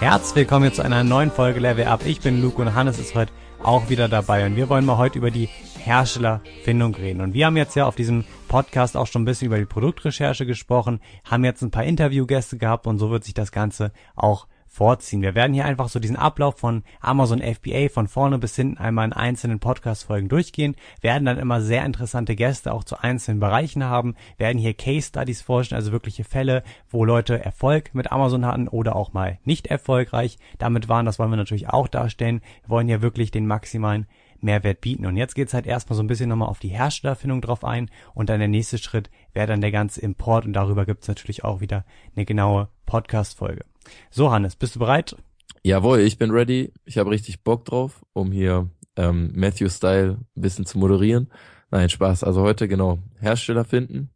Herzlich willkommen zu einer neuen Folge Level Up. Ich bin Luke und Hannes ist heute auch wieder dabei und wir wollen mal heute über die Herstellerfindung reden. Und wir haben jetzt ja auf diesem Podcast auch schon ein bisschen über die Produktrecherche gesprochen, haben jetzt ein paar Interviewgäste gehabt und so wird sich das Ganze auch vorziehen. Wir werden hier einfach so diesen Ablauf von Amazon FBA von vorne bis hinten einmal in einzelnen Podcast-Folgen durchgehen, werden dann immer sehr interessante Gäste auch zu einzelnen Bereichen haben, werden hier Case Studies vorstellen, also wirkliche Fälle, wo Leute Erfolg mit Amazon hatten oder auch mal nicht erfolgreich damit waren. Das wollen wir natürlich auch darstellen. Wir wollen hier wirklich den maximalen Mehrwert bieten. Und jetzt geht's halt erstmal so ein bisschen nochmal auf die Herstellerfindung drauf ein und dann der nächste Schritt wäre dann der ganze Import und darüber gibt's natürlich auch wieder eine genaue Podcast-Folge. So, Hannes, bist du bereit? Jawohl, ich bin ready. Ich habe richtig Bock drauf, um hier ähm, Matthew Style ein bisschen zu moderieren. Nein, Spaß. Also heute genau Hersteller finden.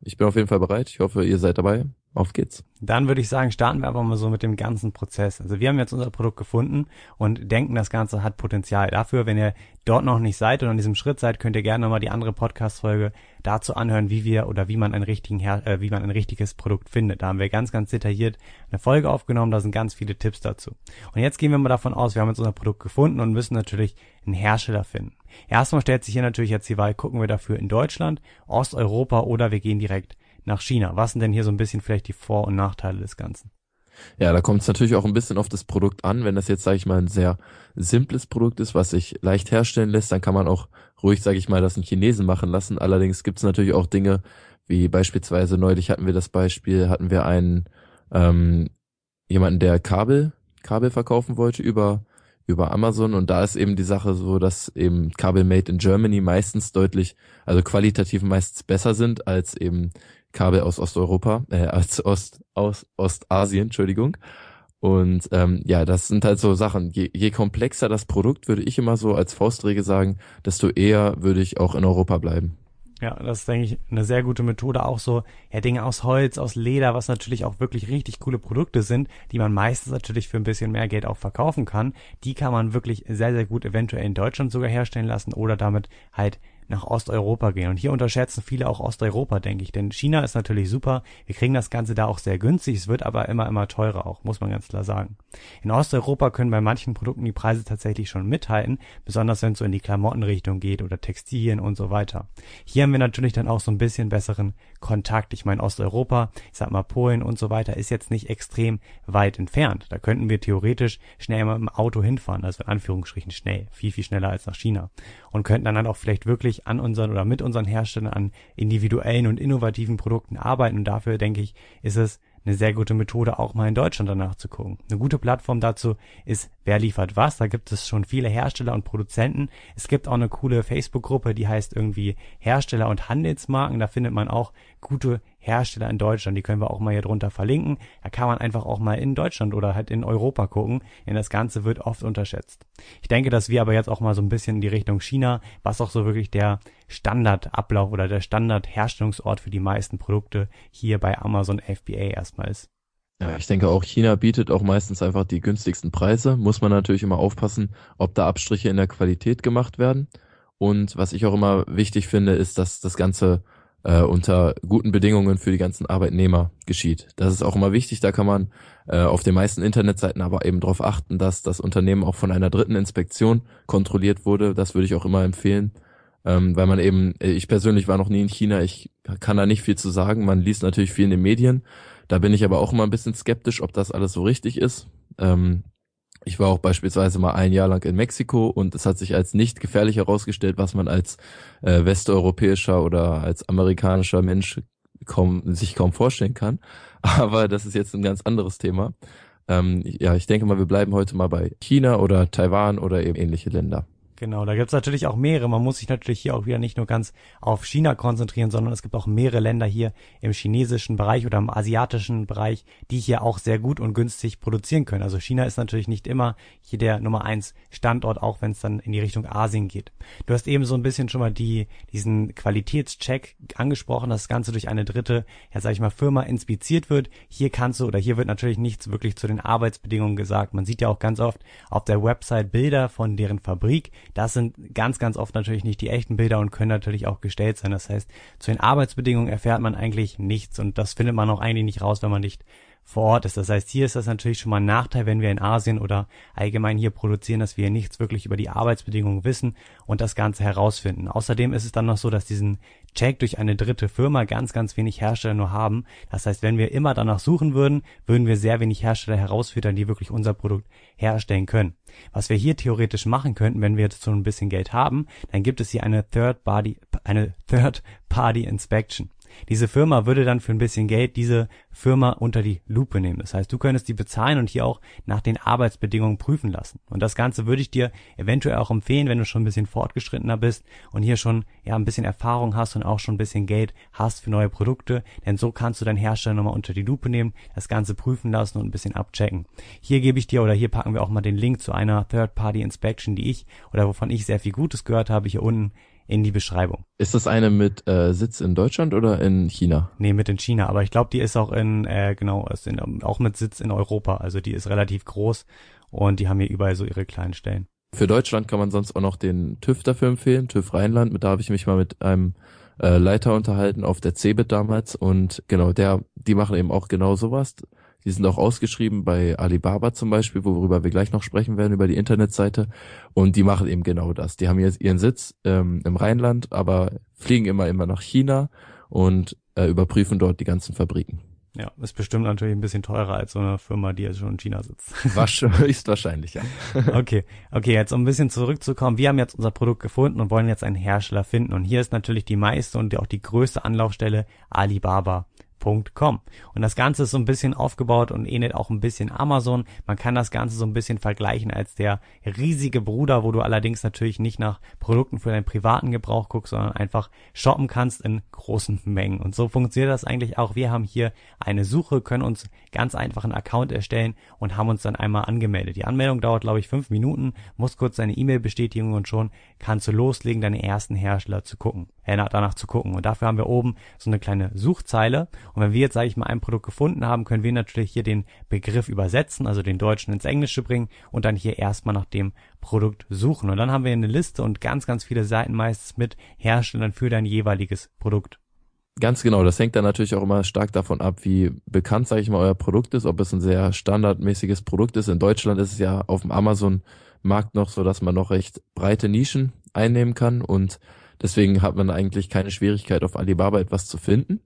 Ich bin auf jeden Fall bereit. Ich hoffe, ihr seid dabei. Auf geht's. Dann würde ich sagen, starten wir einfach mal so mit dem ganzen Prozess. Also wir haben jetzt unser Produkt gefunden und denken, das Ganze hat Potenzial. Dafür, wenn ihr dort noch nicht seid und an diesem Schritt seid, könnt ihr gerne nochmal die andere Podcast-Folge dazu anhören, wie wir oder wie man ein richtigen äh, wie man ein richtiges Produkt findet. Da haben wir ganz, ganz detailliert eine Folge aufgenommen, da sind ganz viele Tipps dazu. Und jetzt gehen wir mal davon aus, wir haben jetzt unser Produkt gefunden und müssen natürlich einen Hersteller finden. Erstmal stellt sich hier natürlich jetzt die Wahl, gucken wir dafür in Deutschland, Osteuropa oder wir gehen direkt nach China. Was sind denn hier so ein bisschen vielleicht die Vor- und Nachteile des Ganzen? Ja, da kommt es natürlich auch ein bisschen auf das Produkt an. Wenn das jetzt, sage ich mal, ein sehr simples Produkt ist, was sich leicht herstellen lässt, dann kann man auch ruhig, sage ich mal, das einen Chinesen machen lassen. Allerdings gibt es natürlich auch Dinge, wie beispielsweise neulich hatten wir das Beispiel, hatten wir einen ähm, jemanden, der Kabel, Kabel verkaufen wollte über über Amazon und da ist eben die Sache so, dass eben Kabel made in Germany meistens deutlich, also qualitativ meistens besser sind als eben Kabel aus Osteuropa, äh, als Ost, aus Ostasien, Entschuldigung. Und ähm, ja, das sind halt so Sachen. Je, je komplexer das Produkt, würde ich immer so als Faustregel sagen, desto eher würde ich auch in Europa bleiben. Ja, das ist, denke ich, eine sehr gute Methode. Auch so, ja, Dinge aus Holz, aus Leder, was natürlich auch wirklich richtig coole Produkte sind, die man meistens natürlich für ein bisschen mehr Geld auch verkaufen kann. Die kann man wirklich sehr, sehr gut eventuell in Deutschland sogar herstellen lassen oder damit halt nach Osteuropa gehen. Und hier unterschätzen viele auch Osteuropa, denke ich. Denn China ist natürlich super. Wir kriegen das Ganze da auch sehr günstig. Es wird aber immer, immer teurer auch, muss man ganz klar sagen. In Osteuropa können bei manchen Produkten die Preise tatsächlich schon mithalten, besonders wenn es so in die Klamottenrichtung geht oder Textilien und so weiter. Hier haben wir natürlich dann auch so ein bisschen besseren Kontakt. Ich meine, Osteuropa, ich sag mal Polen und so weiter, ist jetzt nicht extrem weit entfernt. Da könnten wir theoretisch schnell mal im Auto hinfahren, also in Anführungsstrichen schnell, viel, viel schneller als nach China. Und könnten dann halt auch vielleicht wirklich an unseren oder mit unseren Herstellern an individuellen und innovativen Produkten arbeiten. Und dafür, denke ich, ist es eine sehr gute Methode, auch mal in Deutschland danach zu gucken. Eine gute Plattform dazu ist Wer liefert was? Da gibt es schon viele Hersteller und Produzenten. Es gibt auch eine coole Facebook-Gruppe, die heißt irgendwie Hersteller und Handelsmarken. Da findet man auch gute Hersteller in Deutschland. Die können wir auch mal hier drunter verlinken. Da kann man einfach auch mal in Deutschland oder halt in Europa gucken, denn das Ganze wird oft unterschätzt. Ich denke, dass wir aber jetzt auch mal so ein bisschen in die Richtung China, was auch so wirklich der Standardablauf oder der Standardherstellungsort für die meisten Produkte hier bei Amazon FBA erstmal ist. Ja, ich denke auch China bietet auch meistens einfach die günstigsten Preise. Muss man natürlich immer aufpassen, ob da Abstriche in der Qualität gemacht werden. Und was ich auch immer wichtig finde, ist, dass das Ganze äh, unter guten Bedingungen für die ganzen Arbeitnehmer geschieht. Das ist auch immer wichtig. Da kann man äh, auf den meisten Internetseiten aber eben darauf achten, dass das Unternehmen auch von einer dritten Inspektion kontrolliert wurde. Das würde ich auch immer empfehlen, ähm, weil man eben, ich persönlich war noch nie in China, ich kann da nicht viel zu sagen. Man liest natürlich viel in den Medien. Da bin ich aber auch immer ein bisschen skeptisch, ob das alles so richtig ist. Ähm, ich war auch beispielsweise mal ein Jahr lang in Mexiko und es hat sich als nicht gefährlich herausgestellt, was man als äh, westeuropäischer oder als amerikanischer Mensch kaum, sich kaum vorstellen kann. Aber das ist jetzt ein ganz anderes Thema. Ähm, ja, ich denke mal, wir bleiben heute mal bei China oder Taiwan oder eben ähnliche Länder. Genau, da gibt's natürlich auch mehrere. Man muss sich natürlich hier auch wieder nicht nur ganz auf China konzentrieren, sondern es gibt auch mehrere Länder hier im chinesischen Bereich oder im asiatischen Bereich, die hier auch sehr gut und günstig produzieren können. Also China ist natürlich nicht immer hier der Nummer eins Standort, auch wenn es dann in die Richtung Asien geht. Du hast eben so ein bisschen schon mal die, diesen Qualitätscheck angesprochen, dass das Ganze durch eine dritte, ja sag ich mal, Firma inspiziert wird. Hier kannst du oder hier wird natürlich nichts wirklich zu den Arbeitsbedingungen gesagt. Man sieht ja auch ganz oft auf der Website Bilder von deren Fabrik Das sind ganz, ganz oft natürlich nicht die echten Bilder und können natürlich auch gestellt sein. Das heißt, zu den Arbeitsbedingungen erfährt man eigentlich nichts und das findet man auch eigentlich nicht raus, wenn man nicht vor Ort ist. Das heißt, hier ist das natürlich schon mal ein Nachteil, wenn wir in Asien oder allgemein hier produzieren, dass wir nichts wirklich über die Arbeitsbedingungen wissen und das Ganze herausfinden. Außerdem ist es dann noch so, dass diesen Check durch eine dritte Firma ganz, ganz wenig Hersteller nur haben. Das heißt, wenn wir immer danach suchen würden, würden wir sehr wenig Hersteller herausfiltern, die wirklich unser Produkt herstellen können. Was wir hier theoretisch machen könnten, wenn wir jetzt so ein bisschen Geld haben, dann gibt es hier eine Third Party, eine Third Party Inspection. Diese Firma würde dann für ein bisschen Geld diese Firma unter die Lupe nehmen. Das heißt, du könntest die bezahlen und hier auch nach den Arbeitsbedingungen prüfen lassen. Und das Ganze würde ich dir eventuell auch empfehlen, wenn du schon ein bisschen fortgeschrittener bist und hier schon ja ein bisschen Erfahrung hast und auch schon ein bisschen Geld hast für neue Produkte. Denn so kannst du deinen Hersteller nochmal unter die Lupe nehmen, das Ganze prüfen lassen und ein bisschen abchecken. Hier gebe ich dir oder hier packen wir auch mal den Link zu einer Third-Party Inspection, die ich oder wovon ich sehr viel Gutes gehört habe, hier unten in die Beschreibung. Ist das eine mit äh, Sitz in Deutschland oder in China? Nee, mit in China, aber ich glaube, die ist auch in, äh, genau, ist in, auch mit Sitz in Europa. Also die ist relativ groß und die haben hier überall so ihre kleinen Stellen. Für Deutschland kann man sonst auch noch den TÜV dafür empfehlen, TÜV Rheinland. Mit da habe ich mich mal mit einem äh, Leiter unterhalten auf der CeBIT damals und genau, der, die machen eben auch genau sowas. Die sind auch ausgeschrieben bei Alibaba zum Beispiel, worüber wir gleich noch sprechen werden, über die Internetseite. Und die machen eben genau das. Die haben jetzt ihren Sitz ähm, im Rheinland, aber fliegen immer, immer nach China und äh, überprüfen dort die ganzen Fabriken. Ja, ist bestimmt natürlich ein bisschen teurer als so eine Firma, die jetzt schon in China sitzt. Höchstwahrscheinlich, ja. okay, okay, jetzt um ein bisschen zurückzukommen. Wir haben jetzt unser Produkt gefunden und wollen jetzt einen Hersteller finden. Und hier ist natürlich die meiste und auch die größte Anlaufstelle Alibaba. Und das Ganze ist so ein bisschen aufgebaut und ähnelt auch ein bisschen Amazon. Man kann das Ganze so ein bisschen vergleichen als der riesige Bruder, wo du allerdings natürlich nicht nach Produkten für deinen privaten Gebrauch guckst, sondern einfach shoppen kannst in großen Mengen. Und so funktioniert das eigentlich auch. Wir haben hier eine Suche, können uns ganz einfach einen Account erstellen und haben uns dann einmal angemeldet. Die Anmeldung dauert, glaube ich, fünf Minuten, muss kurz deine E-Mail bestätigen und schon kannst du loslegen, deine ersten Hersteller zu gucken, äh, danach zu gucken. Und dafür haben wir oben so eine kleine Suchzeile und wenn wir jetzt, sage ich mal, ein Produkt gefunden haben, können wir natürlich hier den Begriff übersetzen, also den Deutschen ins Englische bringen und dann hier erstmal nach dem Produkt suchen. Und dann haben wir eine Liste und ganz, ganz viele Seiten meistens mit Herstellern für dein jeweiliges Produkt. Ganz genau, das hängt dann natürlich auch immer stark davon ab, wie bekannt, sage ich mal, euer Produkt ist, ob es ein sehr standardmäßiges Produkt ist. In Deutschland ist es ja auf dem Amazon-Markt noch so, dass man noch recht breite Nischen einnehmen kann und deswegen hat man eigentlich keine Schwierigkeit, auf Alibaba etwas zu finden.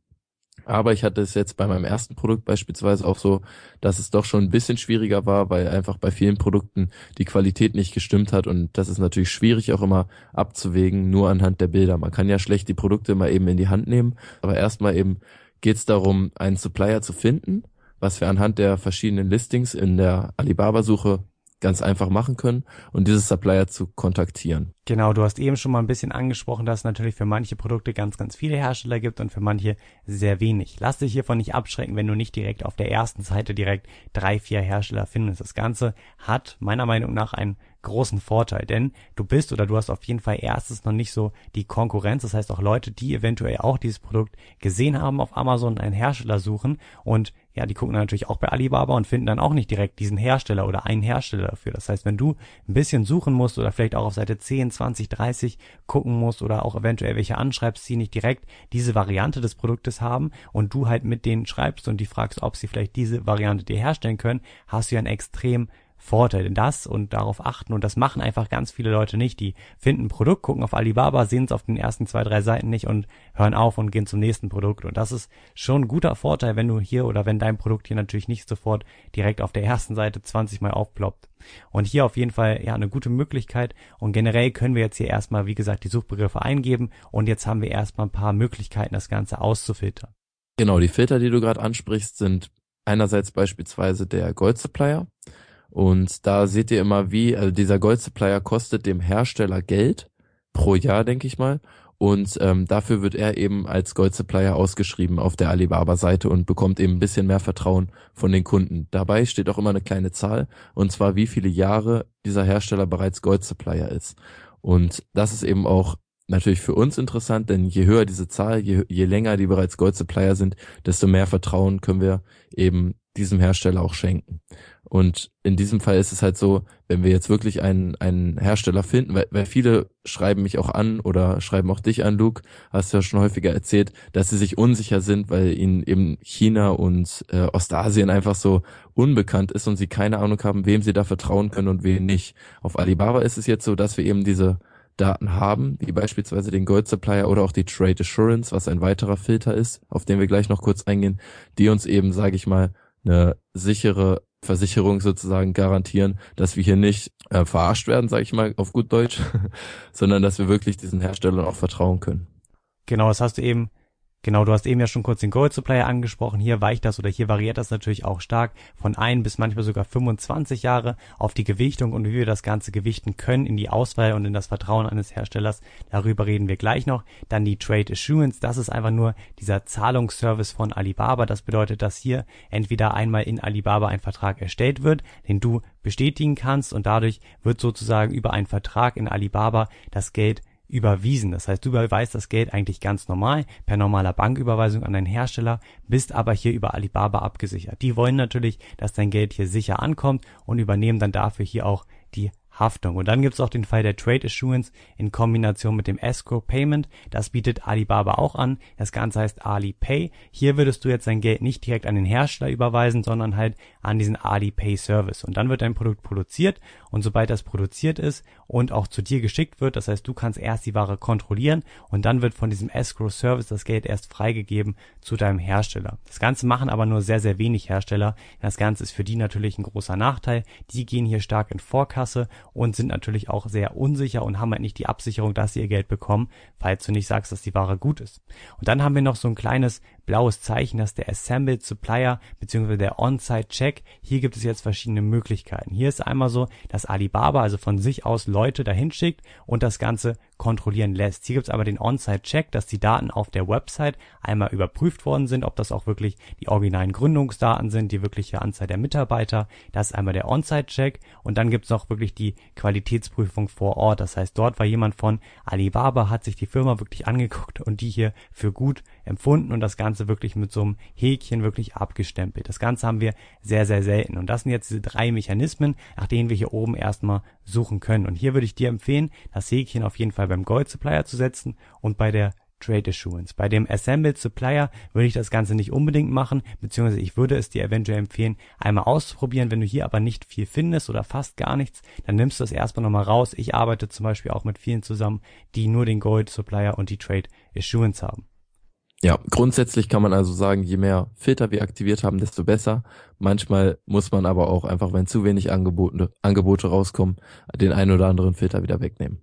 Aber ich hatte es jetzt bei meinem ersten Produkt beispielsweise auch so, dass es doch schon ein bisschen schwieriger war, weil einfach bei vielen Produkten die Qualität nicht gestimmt hat und das ist natürlich schwierig auch immer abzuwägen, nur anhand der Bilder. Man kann ja schlecht die Produkte mal eben in die Hand nehmen, aber erstmal eben geht es darum, einen Supplier zu finden, was wir anhand der verschiedenen Listings in der Alibaba-Suche ganz einfach machen können und dieses Supplier zu kontaktieren. Genau, du hast eben schon mal ein bisschen angesprochen, dass es natürlich für manche Produkte ganz, ganz viele Hersteller gibt und für manche sehr wenig. Lass dich hiervon nicht abschrecken, wenn du nicht direkt auf der ersten Seite direkt drei, vier Hersteller findest. Das Ganze hat meiner Meinung nach einen großen Vorteil, denn du bist oder du hast auf jeden Fall erstens noch nicht so die Konkurrenz, das heißt auch Leute, die eventuell auch dieses Produkt gesehen haben auf Amazon, einen Hersteller suchen und ja, die gucken natürlich auch bei Alibaba und finden dann auch nicht direkt diesen Hersteller oder einen Hersteller dafür. Das heißt, wenn du ein bisschen suchen musst oder vielleicht auch auf Seite 10, 20, 30 gucken musst oder auch eventuell welche anschreibst, die nicht direkt diese Variante des Produktes haben und du halt mit denen schreibst und die fragst, ob sie vielleicht diese Variante dir herstellen können, hast du ja einen extrem Vorteil in das und darauf achten und das machen einfach ganz viele Leute nicht. Die finden ein Produkt, gucken auf Alibaba, sehen es auf den ersten zwei, drei Seiten nicht und hören auf und gehen zum nächsten Produkt. Und das ist schon ein guter Vorteil, wenn du hier oder wenn dein Produkt hier natürlich nicht sofort direkt auf der ersten Seite 20 mal aufploppt. Und hier auf jeden Fall ja eine gute Möglichkeit und generell können wir jetzt hier erstmal, wie gesagt, die Suchbegriffe eingeben und jetzt haben wir erstmal ein paar Möglichkeiten, das Ganze auszufiltern. Genau, die Filter, die du gerade ansprichst, sind einerseits beispielsweise der Gold Supplier. Und da seht ihr immer, wie, also dieser Gold Supplier kostet dem Hersteller Geld pro Jahr, denke ich mal. Und ähm, dafür wird er eben als Gold Supplier ausgeschrieben auf der Alibaba-Seite und bekommt eben ein bisschen mehr Vertrauen von den Kunden. Dabei steht auch immer eine kleine Zahl, und zwar wie viele Jahre dieser Hersteller bereits Gold Supplier ist. Und das ist eben auch natürlich für uns interessant, denn je höher diese Zahl, je, je länger die bereits Gold Supplier sind, desto mehr Vertrauen können wir eben diesem Hersteller auch schenken. Und in diesem Fall ist es halt so, wenn wir jetzt wirklich einen, einen Hersteller finden, weil, weil viele schreiben mich auch an oder schreiben auch dich an, Luke, hast du ja schon häufiger erzählt, dass sie sich unsicher sind, weil ihnen eben China und äh, Ostasien einfach so unbekannt ist und sie keine Ahnung haben, wem sie da vertrauen können und wem nicht. Auf Alibaba ist es jetzt so, dass wir eben diese Daten haben, wie beispielsweise den Gold Supplier oder auch die Trade Assurance, was ein weiterer Filter ist, auf den wir gleich noch kurz eingehen, die uns eben, sage ich mal, eine sichere Versicherung sozusagen garantieren, dass wir hier nicht äh, verarscht werden, sage ich mal auf gut Deutsch, sondern dass wir wirklich diesen Herstellern auch vertrauen können. Genau, das hast du eben Genau, du hast eben ja schon kurz den Gold Supplier angesprochen. Hier weicht das oder hier variiert das natürlich auch stark von ein bis manchmal sogar 25 Jahre auf die Gewichtung und wie wir das Ganze gewichten können in die Auswahl und in das Vertrauen eines Herstellers. Darüber reden wir gleich noch. Dann die Trade Assurance. Das ist einfach nur dieser Zahlungsservice von Alibaba. Das bedeutet, dass hier entweder einmal in Alibaba ein Vertrag erstellt wird, den du bestätigen kannst und dadurch wird sozusagen über einen Vertrag in Alibaba das Geld überwiesen. Das heißt, du überweist das Geld eigentlich ganz normal per normaler Banküberweisung an deinen Hersteller, bist aber hier über Alibaba abgesichert. Die wollen natürlich, dass dein Geld hier sicher ankommt und übernehmen dann dafür hier auch die Haftung. Und dann gibt es auch den Fall der Trade Assurance in Kombination mit dem Escrow Payment. Das bietet Alibaba auch an. Das Ganze heißt Alipay. Hier würdest du jetzt dein Geld nicht direkt an den Hersteller überweisen, sondern halt an diesen Alipay Service. Und dann wird dein Produkt produziert und sobald das produziert ist und auch zu dir geschickt wird, das heißt, du kannst erst die Ware kontrollieren und dann wird von diesem Escrow Service das Geld erst freigegeben zu deinem Hersteller. Das Ganze machen aber nur sehr, sehr wenig Hersteller. Das Ganze ist für die natürlich ein großer Nachteil. Die gehen hier stark in Vorkasse und sind natürlich auch sehr unsicher und haben halt nicht die Absicherung, dass sie ihr Geld bekommen, falls du nicht sagst, dass die Ware gut ist. Und dann haben wir noch so ein kleines blaues Zeichen, das ist der Assembled Supplier bzw. der On-Site Check. Hier gibt es jetzt verschiedene Möglichkeiten. Hier ist einmal so, dass Alibaba also von sich aus Leute dahin schickt und das Ganze kontrollieren lässt. Hier gibt es aber den On-Site-Check, dass die Daten auf der Website einmal überprüft worden sind, ob das auch wirklich die originalen Gründungsdaten sind, die wirkliche Anzahl der Mitarbeiter. Das ist einmal der On-Site-Check und dann gibt es noch wirklich die Qualitätsprüfung vor Ort. Das heißt, dort war jemand von Alibaba, hat sich die Firma wirklich angeguckt und die hier für gut empfunden und das Ganze wirklich mit so einem Häkchen wirklich abgestempelt. Das Ganze haben wir sehr, sehr selten. Und das sind jetzt diese drei Mechanismen, nach denen wir hier oben erstmal suchen können. Und hier würde ich dir empfehlen, das Häkchen auf jeden Fall beim Gold Supplier zu setzen und bei der Trade Assurance. Bei dem Assembled Supplier würde ich das Ganze nicht unbedingt machen, beziehungsweise ich würde es dir eventuell empfehlen, einmal auszuprobieren. Wenn du hier aber nicht viel findest oder fast gar nichts, dann nimmst du es erstmal nochmal raus. Ich arbeite zum Beispiel auch mit vielen zusammen, die nur den Gold Supplier und die Trade Assurance haben. Ja, grundsätzlich kann man also sagen, je mehr Filter wir aktiviert haben, desto besser. Manchmal muss man aber auch einfach, wenn zu wenig Angebote, Angebote rauskommen, den einen oder anderen Filter wieder wegnehmen.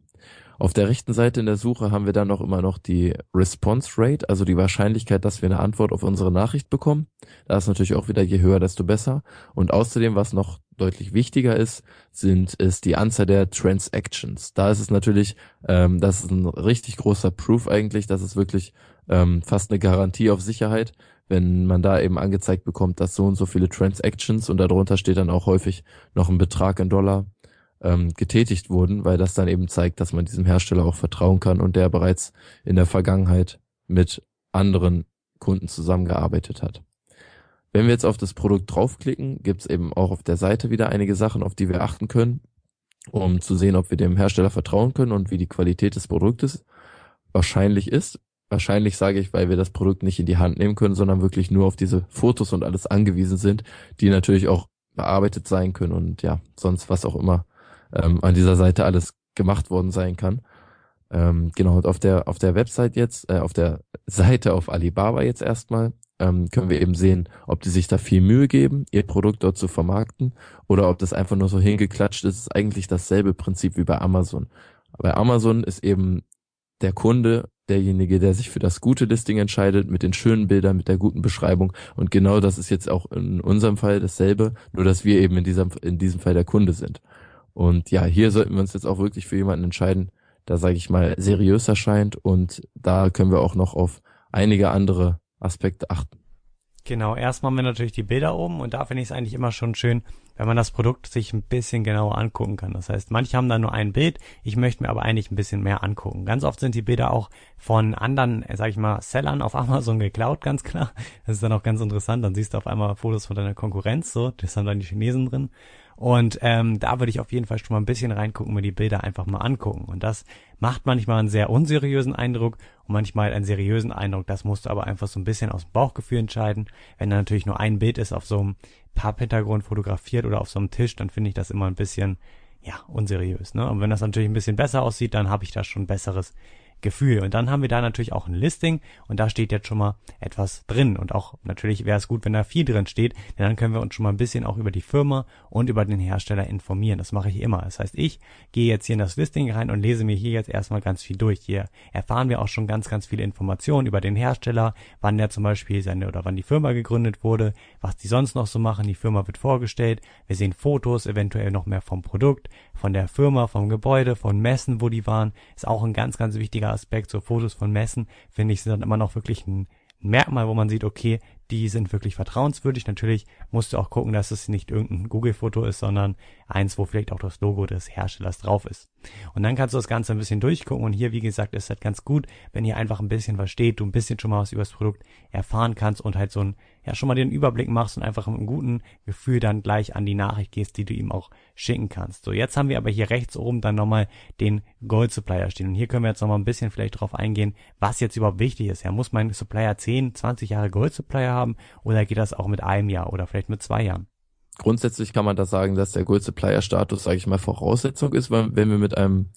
Auf der rechten Seite in der Suche haben wir dann noch immer noch die Response Rate, also die Wahrscheinlichkeit, dass wir eine Antwort auf unsere Nachricht bekommen. Da ist natürlich auch wieder je höher, desto besser. Und außerdem, was noch deutlich wichtiger ist, sind ist die Anzahl der Transactions. Da ist es natürlich, ähm, das ist ein richtig großer Proof eigentlich, das ist wirklich ähm, fast eine Garantie auf Sicherheit, wenn man da eben angezeigt bekommt, dass so und so viele Transactions und darunter steht dann auch häufig noch ein Betrag in Dollar ähm, getätigt wurden, weil das dann eben zeigt, dass man diesem Hersteller auch vertrauen kann und der bereits in der Vergangenheit mit anderen Kunden zusammengearbeitet hat. Wenn wir jetzt auf das Produkt draufklicken, gibt es eben auch auf der Seite wieder einige Sachen, auf die wir achten können, um zu sehen, ob wir dem Hersteller vertrauen können und wie die Qualität des Produktes wahrscheinlich ist. Wahrscheinlich sage ich, weil wir das Produkt nicht in die Hand nehmen können, sondern wirklich nur auf diese Fotos und alles angewiesen sind, die natürlich auch bearbeitet sein können und ja, sonst was auch immer ähm, an dieser Seite alles gemacht worden sein kann. Ähm, genau, und auf der, auf der Website jetzt, äh, auf der Seite auf Alibaba jetzt erstmal, ähm, können wir eben sehen, ob die sich da viel Mühe geben, ihr Produkt dort zu vermarkten, oder ob das einfach nur so hingeklatscht ist. Ist eigentlich dasselbe Prinzip wie bei Amazon. Bei Amazon ist eben der Kunde derjenige, der sich für das gute Listing entscheidet, mit den schönen Bildern, mit der guten Beschreibung. Und genau das ist jetzt auch in unserem Fall dasselbe, nur dass wir eben in diesem, in diesem Fall der Kunde sind. Und ja, hier sollten wir uns jetzt auch wirklich für jemanden entscheiden, der, sage ich mal, seriös erscheint. Und da können wir auch noch auf einige andere Aspekte achten. Genau, erstmal haben wir natürlich die Bilder oben und da finde ich es eigentlich immer schon schön, wenn man das Produkt sich ein bisschen genauer angucken kann. Das heißt, manche haben da nur ein Bild, ich möchte mir aber eigentlich ein bisschen mehr angucken. Ganz oft sind die Bilder auch von anderen, äh, sag ich mal, Sellern auf Amazon geklaut, ganz klar. Das ist dann auch ganz interessant, dann siehst du auf einmal Fotos von deiner Konkurrenz, so, das haben dann die Chinesen drin. Und ähm, da würde ich auf jeden Fall schon mal ein bisschen reingucken, mir die Bilder einfach mal angucken. Und das macht manchmal einen sehr unseriösen Eindruck und manchmal einen seriösen Eindruck. Das musst du aber einfach so ein bisschen aus dem Bauchgefühl entscheiden. Wenn da natürlich nur ein Bild ist auf so einem Papphintergrund fotografiert oder auf so einem Tisch, dann finde ich das immer ein bisschen ja unseriös. Ne? Und wenn das natürlich ein bisschen besser aussieht, dann habe ich da schon besseres Gefühl. Und dann haben wir da natürlich auch ein Listing und da steht jetzt schon mal etwas drin. Und auch natürlich wäre es gut, wenn da viel drin steht, denn dann können wir uns schon mal ein bisschen auch über die Firma und über den Hersteller informieren. Das mache ich immer. Das heißt, ich gehe jetzt hier in das Listing rein und lese mir hier jetzt erstmal ganz viel durch. Hier erfahren wir auch schon ganz, ganz viele Informationen über den Hersteller, wann der zum Beispiel seine oder wann die Firma gegründet wurde, was die sonst noch so machen. Die Firma wird vorgestellt. Wir sehen Fotos, eventuell noch mehr vom Produkt, von der Firma, vom Gebäude, von Messen, wo die waren. Ist auch ein ganz, ganz wichtiger Aspekt. So Fotos von Messen, finde ich, sind dann immer noch wirklich ein Merkmal, wo man sieht, okay, die sind wirklich vertrauenswürdig. Natürlich musst du auch gucken, dass es nicht irgendein Google-Foto ist, sondern eins, wo vielleicht auch das Logo des Herstellers drauf ist. Und dann kannst du das Ganze ein bisschen durchgucken. Und hier, wie gesagt, ist halt ganz gut, wenn ihr einfach ein bisschen versteht, du ein bisschen schon mal was über das Produkt erfahren kannst und halt so ein, ja, schon mal den Überblick machst und einfach mit einem guten Gefühl dann gleich an die Nachricht gehst, die du ihm auch schicken kannst. So, jetzt haben wir aber hier rechts oben dann nochmal den Gold Supplier stehen. Und hier können wir jetzt nochmal ein bisschen vielleicht drauf eingehen, was jetzt überhaupt wichtig ist. Ja, muss mein Supplier 10, 20 Jahre Gold Supplier haben oder geht das auch mit einem Jahr oder vielleicht mit zwei Jahren? Grundsätzlich kann man da sagen, dass der Gold Supplier Status, sage ich mal, Voraussetzung ist, wenn wir mit einem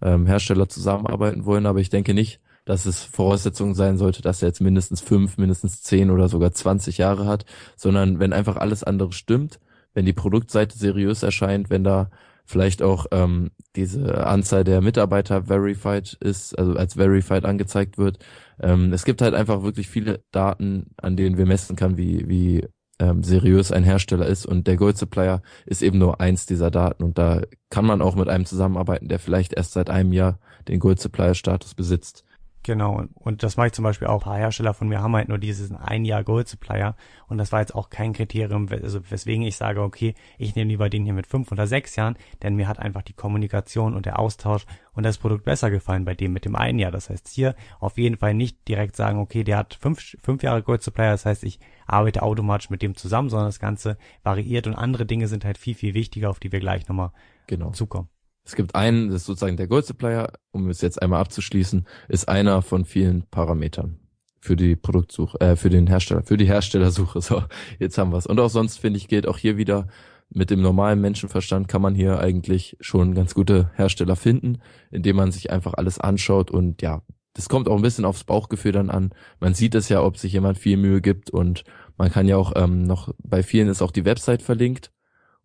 ähm, Hersteller zusammenarbeiten wollen. Aber ich denke nicht, dass es Voraussetzung sein sollte, dass er jetzt mindestens fünf, mindestens zehn oder sogar 20 Jahre hat, sondern wenn einfach alles andere stimmt, wenn die Produktseite seriös erscheint, wenn da vielleicht auch ähm, diese Anzahl der Mitarbeiter verified ist, also als verified angezeigt wird. Ähm, es gibt halt einfach wirklich viele Daten, an denen wir messen kann, wie, wie ähm, seriös ein Hersteller ist und der Gold Supplier ist eben nur eins dieser Daten und da kann man auch mit einem zusammenarbeiten, der vielleicht erst seit einem Jahr den Gold Supplier Status besitzt. Genau, und das mache ich zum Beispiel auch. Ein paar Hersteller von mir haben halt nur diesen ein Jahr Gold Supplier und das war jetzt auch kein Kriterium, also weswegen ich sage, okay, ich nehme lieber den hier mit fünf oder sechs Jahren, denn mir hat einfach die Kommunikation und der Austausch und das Produkt besser gefallen bei dem mit dem einen Jahr. Das heißt hier auf jeden Fall nicht direkt sagen, okay, der hat fünf, fünf Jahre Gold Supplier, das heißt, ich arbeite automatisch mit dem zusammen, sondern das Ganze variiert und andere Dinge sind halt viel, viel wichtiger, auf die wir gleich nochmal genau. zukommen. Es gibt einen, das ist sozusagen der Gold Supplier, um es jetzt einmal abzuschließen, ist einer von vielen Parametern für die Produktsuche, äh, für den Hersteller, für die Herstellersuche. So, jetzt haben wir's. Und auch sonst finde ich geht auch hier wieder mit dem normalen Menschenverstand kann man hier eigentlich schon ganz gute Hersteller finden, indem man sich einfach alles anschaut und ja, das kommt auch ein bisschen aufs Bauchgefühl dann an. Man sieht es ja, ob sich jemand viel Mühe gibt und man kann ja auch ähm, noch bei vielen ist auch die Website verlinkt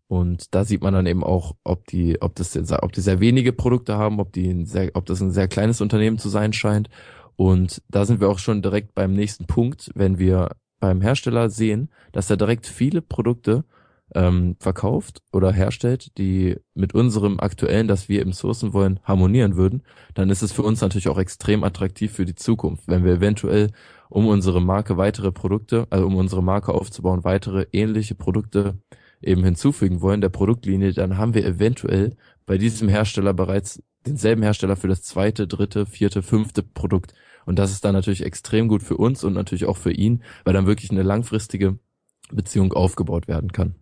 und da sieht man dann eben auch, ob die, ob das, ob die sehr wenige Produkte haben, ob die, ein sehr, ob das ein sehr kleines Unternehmen zu sein scheint. Und da sind wir auch schon direkt beim nächsten Punkt, wenn wir beim Hersteller sehen, dass er direkt viele Produkte ähm, verkauft oder herstellt, die mit unserem aktuellen, das wir eben sourcen wollen, harmonieren würden, dann ist es für uns natürlich auch extrem attraktiv für die Zukunft, wenn wir eventuell um unsere Marke weitere Produkte, also um unsere Marke aufzubauen, weitere ähnliche Produkte eben hinzufügen wollen, der Produktlinie, dann haben wir eventuell bei diesem Hersteller bereits denselben Hersteller für das zweite, dritte, vierte, fünfte Produkt. Und das ist dann natürlich extrem gut für uns und natürlich auch für ihn, weil dann wirklich eine langfristige Beziehung aufgebaut werden kann.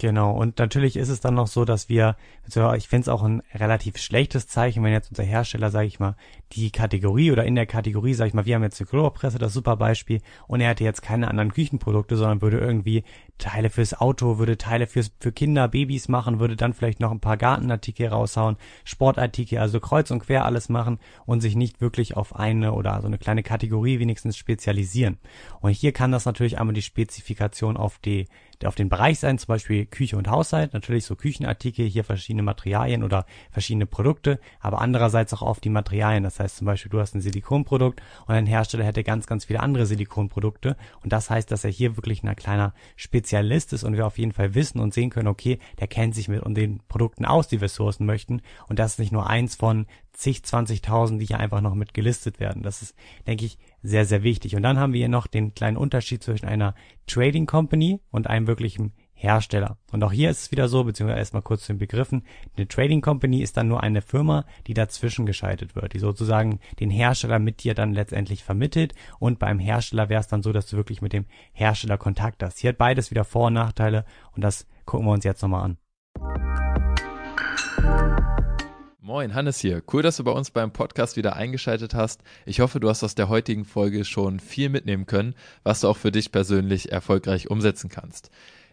Genau, und natürlich ist es dann noch so, dass wir, also ich finde es auch ein relativ schlechtes Zeichen, wenn jetzt unser Hersteller, sage ich mal, die Kategorie oder in der Kategorie, sage ich mal, wir haben jetzt eine Klopresse, das super Beispiel, und er hätte jetzt keine anderen Küchenprodukte, sondern würde irgendwie Teile fürs Auto, würde Teile fürs, für Kinder, Babys machen, würde dann vielleicht noch ein paar Gartenartikel raushauen, Sportartikel, also kreuz und quer alles machen und sich nicht wirklich auf eine oder so eine kleine Kategorie wenigstens spezialisieren. Und hier kann das natürlich einmal die Spezifikation auf die auf den Bereich sein, zum Beispiel Küche und Haushalt, natürlich so Küchenartikel, hier verschiedene Materialien oder verschiedene Produkte, aber andererseits auch auf die Materialien. Das heißt zum Beispiel, du hast ein Silikonprodukt und ein Hersteller hätte ganz, ganz viele andere Silikonprodukte und das heißt, dass er hier wirklich eine kleine Spezifikationen Spezialist ist und wir auf jeden Fall wissen und sehen können, okay, der kennt sich mit den Produkten aus, die wir sourcen möchten und das ist nicht nur eins von zig, 20.000, die hier einfach noch mit gelistet werden. Das ist, denke ich, sehr, sehr wichtig. Und dann haben wir hier noch den kleinen Unterschied zwischen einer Trading Company und einem wirklichen Hersteller. Und auch hier ist es wieder so, beziehungsweise erstmal kurz zu den Begriffen. Eine Trading Company ist dann nur eine Firma, die dazwischen geschaltet wird, die sozusagen den Hersteller mit dir dann letztendlich vermittelt. Und beim Hersteller wäre es dann so, dass du wirklich mit dem Hersteller Kontakt hast. Hier hat beides wieder Vor- und Nachteile und das gucken wir uns jetzt nochmal an. Moin, Hannes hier. Cool, dass du bei uns beim Podcast wieder eingeschaltet hast. Ich hoffe, du hast aus der heutigen Folge schon viel mitnehmen können, was du auch für dich persönlich erfolgreich umsetzen kannst.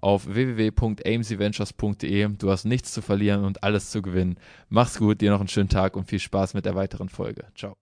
auf www.amcventures.de. Du hast nichts zu verlieren und alles zu gewinnen. Mach's gut, dir noch einen schönen Tag und viel Spaß mit der weiteren Folge. Ciao.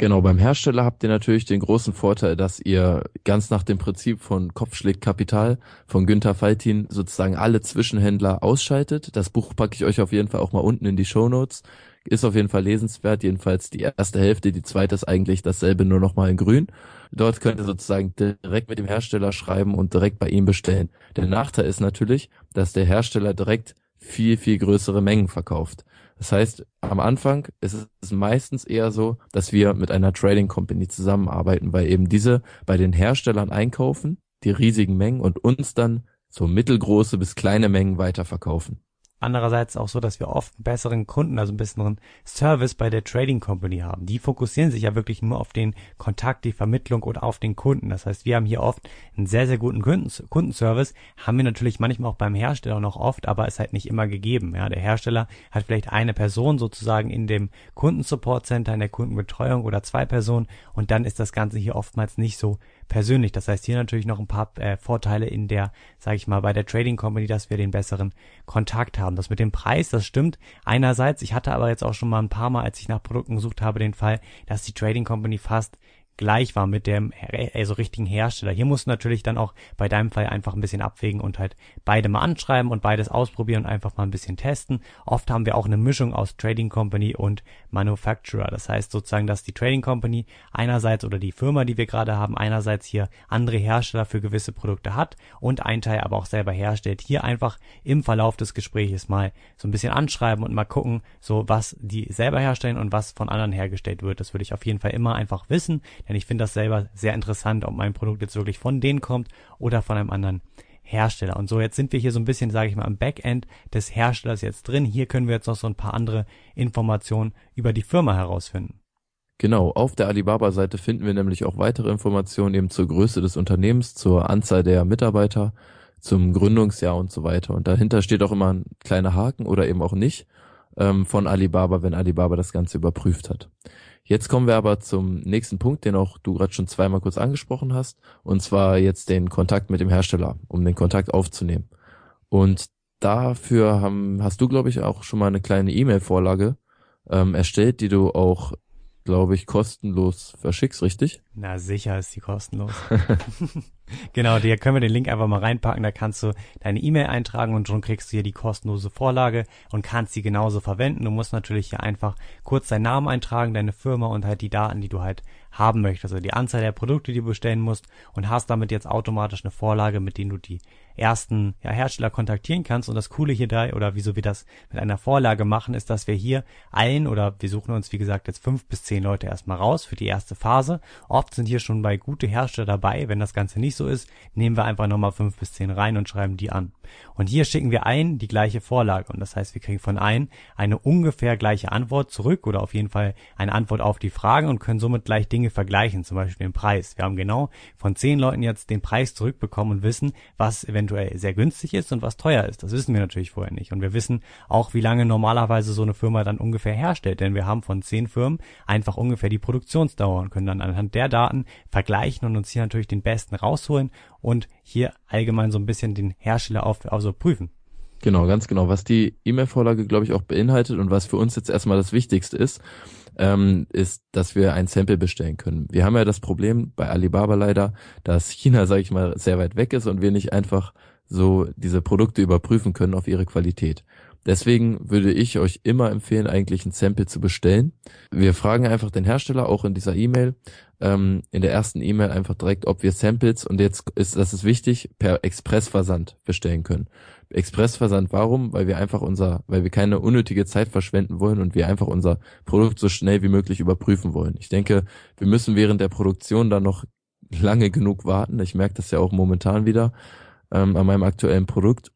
Genau, beim Hersteller habt ihr natürlich den großen Vorteil, dass ihr ganz nach dem Prinzip von Kopf schlägt Kapital von Günther Faltin sozusagen alle Zwischenhändler ausschaltet. Das Buch packe ich euch auf jeden Fall auch mal unten in die Show Notes. Ist auf jeden Fall lesenswert, jedenfalls die erste Hälfte, die zweite ist eigentlich dasselbe, nur nochmal in grün. Dort könnt ihr sozusagen direkt mit dem Hersteller schreiben und direkt bei ihm bestellen. Der Nachteil ist natürlich, dass der Hersteller direkt viel, viel größere Mengen verkauft. Das heißt, am Anfang ist es meistens eher so, dass wir mit einer Trading Company zusammenarbeiten, weil eben diese bei den Herstellern einkaufen, die riesigen Mengen und uns dann so mittelgroße bis kleine Mengen weiterverkaufen. Andererseits auch so, dass wir oft einen besseren Kunden, also einen besseren Service bei der Trading Company haben. Die fokussieren sich ja wirklich nur auf den Kontakt, die Vermittlung oder auf den Kunden. Das heißt, wir haben hier oft einen sehr, sehr guten Kundenservice. Haben wir natürlich manchmal auch beim Hersteller noch oft, aber ist halt nicht immer gegeben. Ja, der Hersteller hat vielleicht eine Person sozusagen in dem Kundensupport Center, in der Kundenbetreuung oder zwei Personen und dann ist das Ganze hier oftmals nicht so persönlich. Das heißt hier natürlich noch ein paar äh, Vorteile in der, sage ich mal, bei der Trading Company, dass wir den besseren Kontakt haben. Das mit dem Preis, das stimmt. Einerseits, ich hatte aber jetzt auch schon mal ein paar Mal, als ich nach Produkten gesucht habe, den Fall, dass die Trading Company fast gleich war mit dem also richtigen Hersteller. Hier musst du natürlich dann auch bei deinem Fall einfach ein bisschen abwägen und halt beide mal anschreiben und beides ausprobieren und einfach mal ein bisschen testen. Oft haben wir auch eine Mischung aus Trading Company und Manufacturer. Das heißt sozusagen, dass die Trading Company einerseits oder die Firma, die wir gerade haben, einerseits hier andere Hersteller für gewisse Produkte hat und ein Teil aber auch selber herstellt. Hier einfach im Verlauf des Gesprächs mal so ein bisschen anschreiben und mal gucken, so was die selber herstellen und was von anderen hergestellt wird. Das würde ich auf jeden Fall immer einfach wissen denn ich finde das selber sehr interessant, ob mein Produkt jetzt wirklich von denen kommt oder von einem anderen Hersteller. Und so, jetzt sind wir hier so ein bisschen, sage ich mal, am Backend des Herstellers jetzt drin. Hier können wir jetzt noch so ein paar andere Informationen über die Firma herausfinden. Genau, auf der Alibaba-Seite finden wir nämlich auch weitere Informationen eben zur Größe des Unternehmens, zur Anzahl der Mitarbeiter, zum Gründungsjahr und so weiter. Und dahinter steht auch immer ein kleiner Haken oder eben auch nicht ähm, von Alibaba, wenn Alibaba das Ganze überprüft hat. Jetzt kommen wir aber zum nächsten Punkt, den auch du gerade schon zweimal kurz angesprochen hast, und zwar jetzt den Kontakt mit dem Hersteller, um den Kontakt aufzunehmen. Und dafür haben, hast du, glaube ich, auch schon mal eine kleine E-Mail-Vorlage ähm, erstellt, die du auch glaube ich, kostenlos verschickst, richtig? Na, sicher ist die kostenlos. genau, dir können wir den Link einfach mal reinpacken. Da kannst du deine E-Mail eintragen und schon kriegst du hier die kostenlose Vorlage und kannst sie genauso verwenden. Du musst natürlich hier einfach kurz deinen Namen eintragen, deine Firma und halt die Daten, die du halt haben möchtest, also die Anzahl der Produkte, die du bestellen musst und hast damit jetzt automatisch eine Vorlage, mit denen du die ersten ja, Hersteller kontaktieren kannst. Und das Coole hier da, oder wieso wir das mit einer Vorlage machen, ist, dass wir hier allen oder wir suchen uns, wie gesagt, jetzt fünf bis zehn Leute erstmal raus für die erste Phase. Oft sind hier schon bei gute Hersteller dabei. Wenn das Ganze nicht so ist, nehmen wir einfach nochmal fünf bis zehn rein und schreiben die an. Und hier schicken wir ein die gleiche Vorlage. Und das heißt, wir kriegen von ein eine ungefähr gleiche Antwort zurück oder auf jeden Fall eine Antwort auf die Fragen und können somit gleich Dinge vergleichen, zum Beispiel den Preis. Wir haben genau von zehn Leuten jetzt den Preis zurückbekommen und wissen, was eventuell sehr günstig ist und was teuer ist. Das wissen wir natürlich vorher nicht. Und wir wissen auch, wie lange normalerweise so eine Firma dann ungefähr herstellt. Denn wir haben von zehn Firmen einfach ungefähr die Produktionsdauer und können dann anhand der Daten vergleichen und uns hier natürlich den besten rausholen und hier allgemein so ein bisschen den Hersteller auf, also prüfen. Genau, ganz genau. Was die E-Mail-Vorlage, glaube ich, auch beinhaltet und was für uns jetzt erstmal das Wichtigste ist, ähm, ist, dass wir ein Sample bestellen können. Wir haben ja das Problem bei Alibaba leider, dass China, sage ich mal, sehr weit weg ist und wir nicht einfach so diese Produkte überprüfen können auf ihre Qualität. Deswegen würde ich euch immer empfehlen, eigentlich ein Sample zu bestellen. Wir fragen einfach den Hersteller auch in dieser E-Mail, ähm, in der ersten E-Mail einfach direkt, ob wir Samples und jetzt ist, das ist wichtig, per Expressversand bestellen können. Expressversand warum? Weil wir einfach unser, weil wir keine unnötige Zeit verschwenden wollen und wir einfach unser Produkt so schnell wie möglich überprüfen wollen. Ich denke, wir müssen während der Produktion dann noch lange genug warten. Ich merke das ja auch momentan wieder ähm, an meinem aktuellen Produkt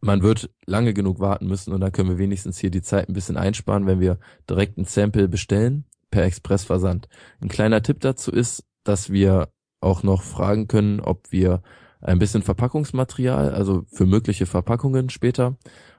man wird lange genug warten müssen und dann können wir wenigstens hier die Zeit ein bisschen einsparen, wenn wir direkt ein Sample bestellen per Expressversand. Ein kleiner Tipp dazu ist, dass wir auch noch fragen können, ob wir ein bisschen Verpackungsmaterial, also für mögliche Verpackungen später,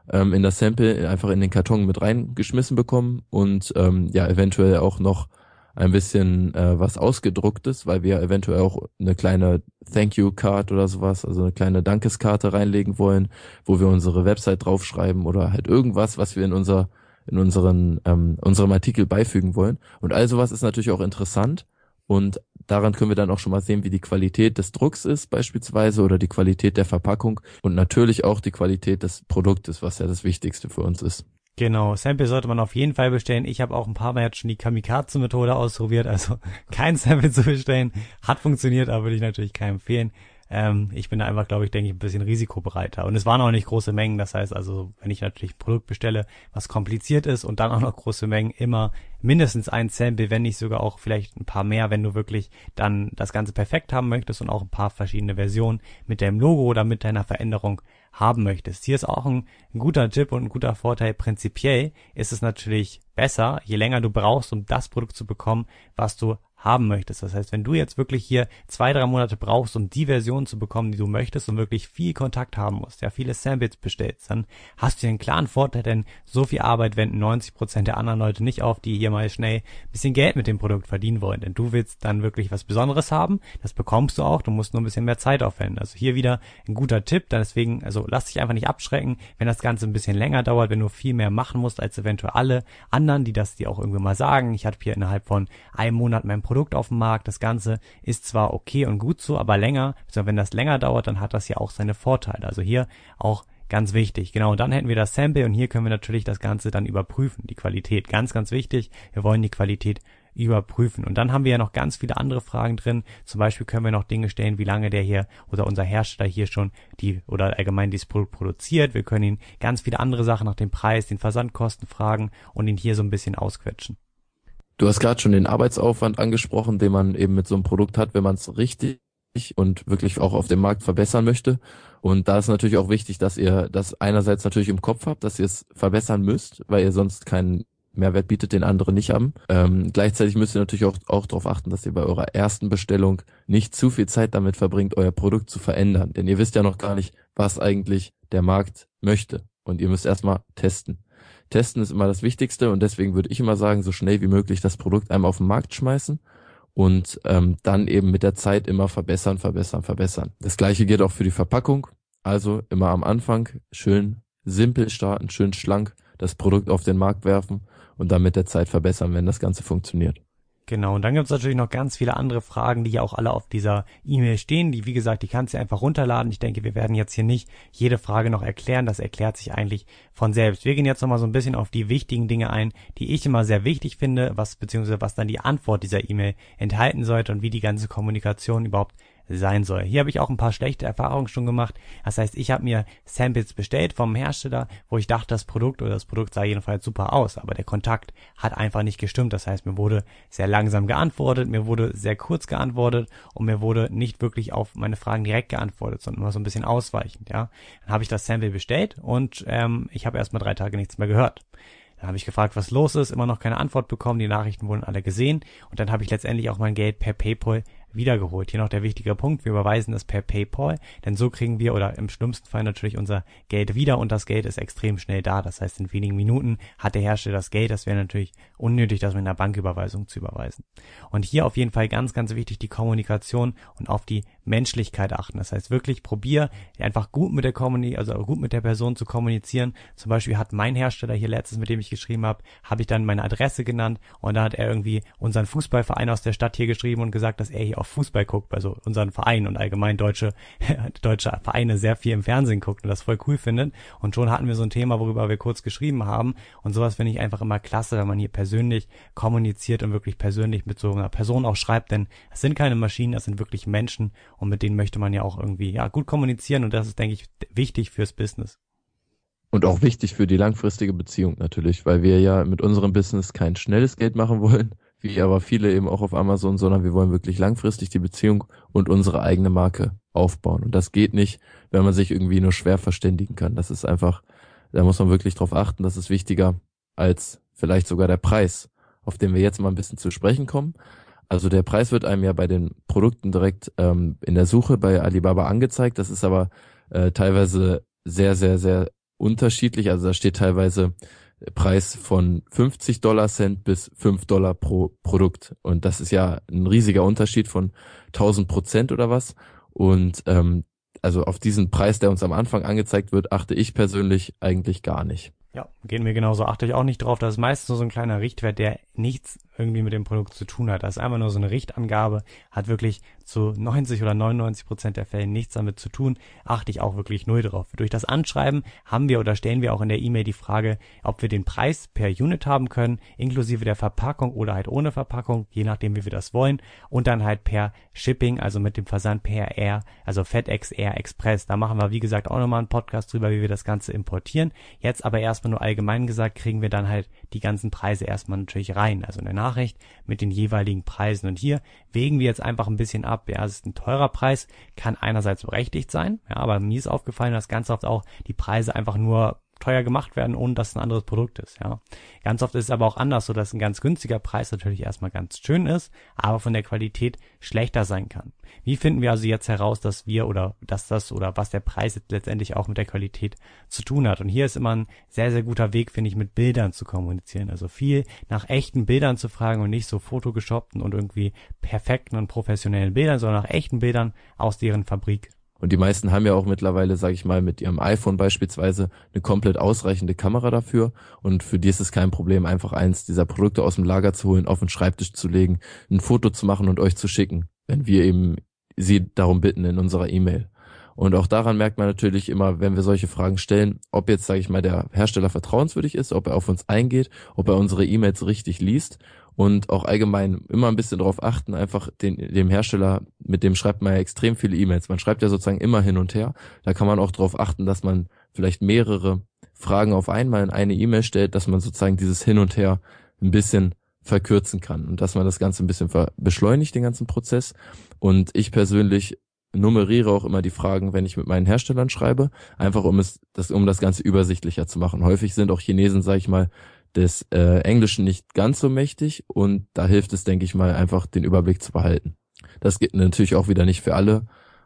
ähm, in das Sample einfach in den Karton mit reingeschmissen bekommen und ähm, ja eventuell auch noch ein bisschen äh, was ausgedrucktes, weil wir eventuell auch eine kleine Thank You Card oder sowas, also eine kleine Dankeskarte reinlegen wollen, wo wir unsere Website draufschreiben oder halt irgendwas, was wir in unser in unseren ähm, unserem Artikel beifügen wollen. Und all sowas ist natürlich auch interessant und daran können wir dann auch schon mal sehen, wie die Qualität des Drucks ist beispielsweise oder die Qualität der Verpackung und natürlich auch die Qualität des Produktes, was ja das Wichtigste für uns ist. Genau, Sample sollte man auf jeden Fall bestellen. Ich habe auch ein paar Mal jetzt schon die Kamikaze-Methode ausprobiert, also kein Sample zu bestellen. Hat funktioniert, aber würde ich natürlich keinem empfehlen. Ähm, ich bin da einfach, glaube ich, denke ich, ein bisschen risikobereiter. Und es waren auch nicht große Mengen. Das heißt also, wenn ich natürlich ein Produkt bestelle, was kompliziert ist und dann auch noch große Mengen, immer mindestens ein Sample, wenn nicht sogar auch vielleicht ein paar mehr, wenn du wirklich dann das Ganze perfekt haben möchtest und auch ein paar verschiedene Versionen mit deinem Logo oder mit deiner Veränderung haben möchtest. Hier ist auch ein, ein guter Tipp und ein guter Vorteil. Prinzipiell ist es natürlich besser, je länger du brauchst, um das Produkt zu bekommen, was du haben möchtest. Das heißt, wenn du jetzt wirklich hier zwei, drei Monate brauchst, um die Version zu bekommen, die du möchtest und wirklich viel Kontakt haben musst, ja, viele Samples bestellst, dann hast du einen klaren Vorteil, denn so viel Arbeit wenden 90 Prozent der anderen Leute nicht auf, die hier mal schnell bisschen Geld mit dem Produkt verdienen wollen. Denn du willst dann wirklich was Besonderes haben. Das bekommst du auch. Du musst nur ein bisschen mehr Zeit aufwenden. Also hier wieder ein guter Tipp. Deswegen, also lass dich einfach nicht abschrecken, wenn das Ganze ein bisschen länger dauert, wenn du viel mehr machen musst als eventuell alle anderen, die das dir auch irgendwie mal sagen. Ich hatte hier innerhalb von einem Monat mein Produkt auf dem Markt. Das Ganze ist zwar okay und gut so, aber länger, wenn das länger dauert, dann hat das ja auch seine Vorteile. Also hier auch Ganz wichtig. Genau. Und dann hätten wir das Sample und hier können wir natürlich das Ganze dann überprüfen. Die Qualität. Ganz, ganz wichtig. Wir wollen die Qualität überprüfen. Und dann haben wir ja noch ganz viele andere Fragen drin. Zum Beispiel können wir noch Dinge stellen, wie lange der hier oder unser Hersteller hier schon die oder allgemein dieses Produkt produziert. Wir können ihn ganz viele andere Sachen nach dem Preis, den Versandkosten fragen und ihn hier so ein bisschen ausquetschen. Du hast gerade schon den Arbeitsaufwand angesprochen, den man eben mit so einem Produkt hat, wenn man es richtig und wirklich auch auf dem Markt verbessern möchte. Und da ist natürlich auch wichtig, dass ihr das einerseits natürlich im Kopf habt, dass ihr es verbessern müsst, weil ihr sonst keinen Mehrwert bietet, den andere nicht haben. Ähm, gleichzeitig müsst ihr natürlich auch, auch darauf achten, dass ihr bei eurer ersten Bestellung nicht zu viel Zeit damit verbringt, euer Produkt zu verändern. Denn ihr wisst ja noch gar nicht, was eigentlich der Markt möchte. Und ihr müsst erstmal testen. Testen ist immer das Wichtigste und deswegen würde ich immer sagen, so schnell wie möglich das Produkt einmal auf den Markt schmeißen und ähm, dann eben mit der Zeit immer verbessern, verbessern, verbessern. Das gleiche gilt auch für die Verpackung. Also immer am Anfang schön simpel starten, schön schlank das Produkt auf den Markt werfen und dann mit der Zeit verbessern, wenn das Ganze funktioniert. Genau, und dann gibt es natürlich noch ganz viele andere Fragen, die ja auch alle auf dieser E-Mail stehen. Die, wie gesagt, die kannst du einfach runterladen. Ich denke, wir werden jetzt hier nicht jede Frage noch erklären. Das erklärt sich eigentlich von selbst. Wir gehen jetzt nochmal so ein bisschen auf die wichtigen Dinge ein, die ich immer sehr wichtig finde, was beziehungsweise was dann die Antwort dieser E-Mail enthalten sollte und wie die ganze Kommunikation überhaupt sein soll. Hier habe ich auch ein paar schlechte Erfahrungen schon gemacht. Das heißt, ich habe mir Samples bestellt vom Hersteller, wo ich dachte, das Produkt oder das Produkt sah jedenfalls super aus, aber der Kontakt hat einfach nicht gestimmt. Das heißt, mir wurde sehr langsam geantwortet, mir wurde sehr kurz geantwortet und mir wurde nicht wirklich auf meine Fragen direkt geantwortet, sondern immer so ein bisschen ausweichend. Ja, dann habe ich das Sample bestellt und ähm, ich habe erstmal drei Tage nichts mehr gehört. Dann habe ich gefragt, was los ist, immer noch keine Antwort bekommen, die Nachrichten wurden alle gesehen und dann habe ich letztendlich auch mein Geld per PayPal wiedergeholt. Hier noch der wichtige Punkt, wir überweisen das per PayPal, denn so kriegen wir oder im schlimmsten Fall natürlich unser Geld wieder und das Geld ist extrem schnell da. Das heißt, in wenigen Minuten hat der Hersteller das Geld. Das wäre natürlich unnötig, das mit einer Banküberweisung zu überweisen. Und hier auf jeden Fall ganz, ganz wichtig die Kommunikation und auf die Menschlichkeit achten. Das heißt wirklich probier einfach gut mit der Kommuni also gut mit der Person zu kommunizieren. Zum Beispiel hat mein Hersteller hier letztens, mit dem ich geschrieben habe, habe ich dann meine Adresse genannt und da hat er irgendwie unseren Fußballverein aus der Stadt hier geschrieben und gesagt, dass er hier auf Fußball guckt, also unseren Verein und allgemein deutsche deutsche Vereine sehr viel im Fernsehen guckt und das voll cool findet. Und schon hatten wir so ein Thema, worüber wir kurz geschrieben haben. Und sowas finde ich einfach immer klasse, wenn man hier persönlich kommuniziert und wirklich persönlich mit so einer Person auch schreibt, denn es sind keine Maschinen, es sind wirklich Menschen und mit denen möchte man ja auch irgendwie ja gut kommunizieren und das ist, denke ich, wichtig fürs Business. Und auch wichtig für die langfristige Beziehung natürlich, weil wir ja mit unserem Business kein schnelles Geld machen wollen, wie aber viele eben auch auf Amazon, sondern wir wollen wirklich langfristig die Beziehung und unsere eigene Marke aufbauen. Und das geht nicht, wenn man sich irgendwie nur schwer verständigen kann. Das ist einfach, da muss man wirklich drauf achten, das ist wichtiger als vielleicht sogar der Preis, auf den wir jetzt mal ein bisschen zu sprechen kommen. Also der Preis wird einem ja bei den Produkten direkt ähm, in der Suche bei Alibaba angezeigt. Das ist aber äh, teilweise sehr, sehr, sehr unterschiedlich. Also da steht teilweise Preis von 50 Dollar Cent bis 5 Dollar pro Produkt. Und das ist ja ein riesiger Unterschied von 1000 Prozent oder was. Und ähm, also auf diesen Preis, der uns am Anfang angezeigt wird, achte ich persönlich eigentlich gar nicht. Ja, gehen wir genauso. Achte ich auch nicht drauf. Das ist meistens nur so ein kleiner Richtwert, der nichts irgendwie mit dem Produkt zu tun hat. Das ist einfach nur so eine Richtangabe, hat wirklich zu 90 oder 99 Prozent der Fälle nichts damit zu tun, achte ich auch wirklich null drauf. Durch das Anschreiben haben wir oder stellen wir auch in der E-Mail die Frage, ob wir den Preis per Unit haben können, inklusive der Verpackung oder halt ohne Verpackung, je nachdem wie wir das wollen, und dann halt per Shipping, also mit dem Versand per Air, also FedEx Air Express. Da machen wir, wie gesagt, auch nochmal einen Podcast drüber, wie wir das Ganze importieren. Jetzt aber erstmal nur allgemein gesagt, kriegen wir dann halt die ganzen Preise erstmal natürlich rein, also eine Nachricht mit den jeweiligen Preisen. Und hier wägen wir jetzt einfach ein bisschen ab. Ja, es ist ein teurer Preis, kann einerseits berechtigt sein, ja, aber mir ist aufgefallen, dass ganz oft auch die Preise einfach nur teuer gemacht werden, ohne dass es ein anderes Produkt ist, ja. Ganz oft ist es aber auch anders, so dass ein ganz günstiger Preis natürlich erstmal ganz schön ist, aber von der Qualität schlechter sein kann. Wie finden wir also jetzt heraus, dass wir oder dass das oder was der Preis jetzt letztendlich auch mit der Qualität zu tun hat? Und hier ist immer ein sehr, sehr guter Weg, finde ich, mit Bildern zu kommunizieren. Also viel nach echten Bildern zu fragen und nicht so photoshoppten und irgendwie perfekten und professionellen Bildern, sondern nach echten Bildern aus deren Fabrik. Und die meisten haben ja auch mittlerweile, sage ich mal, mit ihrem iPhone beispielsweise eine komplett ausreichende Kamera dafür. Und für die ist es kein Problem, einfach eins dieser Produkte aus dem Lager zu holen, auf den Schreibtisch zu legen, ein Foto zu machen und euch zu schicken, wenn wir eben sie darum bitten in unserer E-Mail. Und auch daran merkt man natürlich immer, wenn wir solche Fragen stellen, ob jetzt, sage ich mal, der Hersteller vertrauenswürdig ist, ob er auf uns eingeht, ob er unsere E-Mails richtig liest und auch allgemein immer ein bisschen darauf achten, einfach den, dem Hersteller, mit dem schreibt man ja extrem viele E-Mails. Man schreibt ja sozusagen immer hin und her. Da kann man auch darauf achten, dass man vielleicht mehrere Fragen auf einmal in eine E-Mail stellt, dass man sozusagen dieses Hin und Her ein bisschen verkürzen kann und dass man das Ganze ein bisschen beschleunigt, den ganzen Prozess. Und ich persönlich nummeriere auch immer die Fragen, wenn ich mit meinen Herstellern schreibe, einfach um es, das, um das Ganze übersichtlicher zu machen. Häufig sind auch Chinesen, sage ich mal, des äh, Englischen nicht ganz so mächtig und da hilft es, denke ich mal, einfach den Überblick zu behalten. Das geht natürlich auch wieder nicht für alle,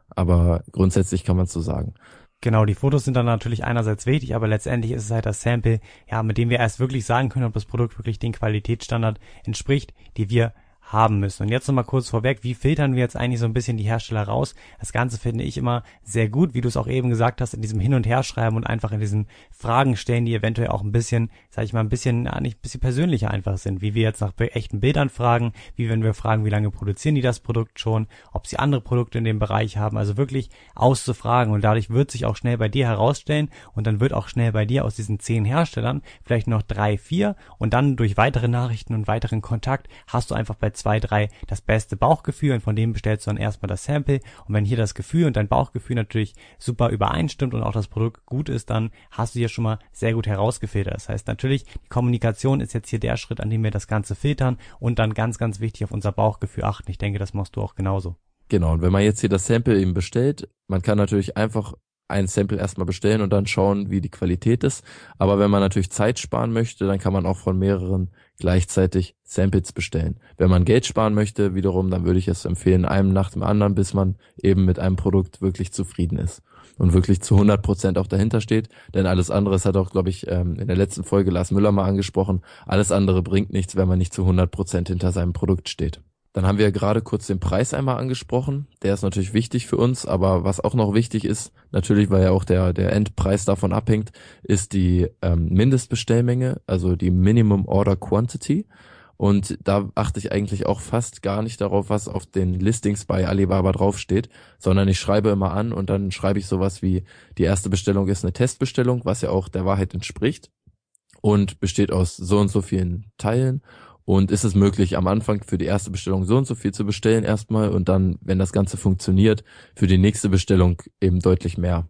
aber grundsätzlich kann man so sagen. Genau, die Fotos sind dann natürlich einerseits wichtig, aber letztendlich ist es halt das Sample, ja, mit dem wir erst wirklich sagen können, ob das Produkt wirklich den Qualitätsstandard entspricht, die wir haben müssen. Und jetzt nochmal kurz vorweg, wie filtern wir jetzt eigentlich so ein bisschen die Hersteller raus? Das Ganze finde ich immer sehr gut, wie du es auch eben gesagt hast, in diesem Hin- und Herschreiben und einfach in diesen Fragen stellen, die eventuell auch ein bisschen, sag ich mal, ein bisschen, nicht ein bisschen persönlicher einfach sind, wie wir jetzt nach echten Bildern fragen, wie wenn wir fragen, wie lange produzieren die das Produkt schon, ob sie andere Produkte in dem Bereich haben, also wirklich auszufragen und dadurch wird sich auch schnell bei dir herausstellen und dann wird auch schnell bei dir aus diesen zehn Herstellern vielleicht noch drei, vier und dann durch weitere Nachrichten und weiteren Kontakt hast du einfach bei zwei, drei das beste Bauchgefühl und von dem bestellst du dann erstmal das Sample. Und wenn hier das Gefühl und dein Bauchgefühl natürlich super übereinstimmt und auch das Produkt gut ist, dann hast du hier schon mal sehr gut herausgefiltert. Das heißt natürlich, die Kommunikation ist jetzt hier der Schritt, an dem wir das Ganze filtern und dann ganz, ganz wichtig auf unser Bauchgefühl achten. Ich denke, das machst du auch genauso. Genau, und wenn man jetzt hier das Sample eben bestellt, man kann natürlich einfach ein Sample erstmal bestellen und dann schauen, wie die Qualität ist. Aber wenn man natürlich Zeit sparen möchte, dann kann man auch von mehreren gleichzeitig Samples bestellen. Wenn man Geld sparen möchte, wiederum, dann würde ich es empfehlen, einem nach dem anderen, bis man eben mit einem Produkt wirklich zufrieden ist und wirklich zu 100 Prozent auch dahinter steht. Denn alles andere, das hat auch, glaube ich, ähm, in der letzten Folge Lars Müller mal angesprochen, alles andere bringt nichts, wenn man nicht zu 100 Prozent hinter seinem Produkt steht. Dann haben wir ja gerade kurz den Preis einmal angesprochen. Der ist natürlich wichtig für uns, aber was auch noch wichtig ist, natürlich, weil ja auch der, der Endpreis davon abhängt, ist die ähm, Mindestbestellmenge, also die Minimum Order Quantity. Und da achte ich eigentlich auch fast gar nicht darauf, was auf den Listings bei Alibaba draufsteht, sondern ich schreibe immer an und dann schreibe ich sowas wie, die erste Bestellung ist eine Testbestellung, was ja auch der Wahrheit entspricht und besteht aus so und so vielen Teilen und ist es möglich, am Anfang für die erste Bestellung so und so viel zu bestellen erstmal und dann, wenn das Ganze funktioniert, für die nächste Bestellung eben deutlich mehr.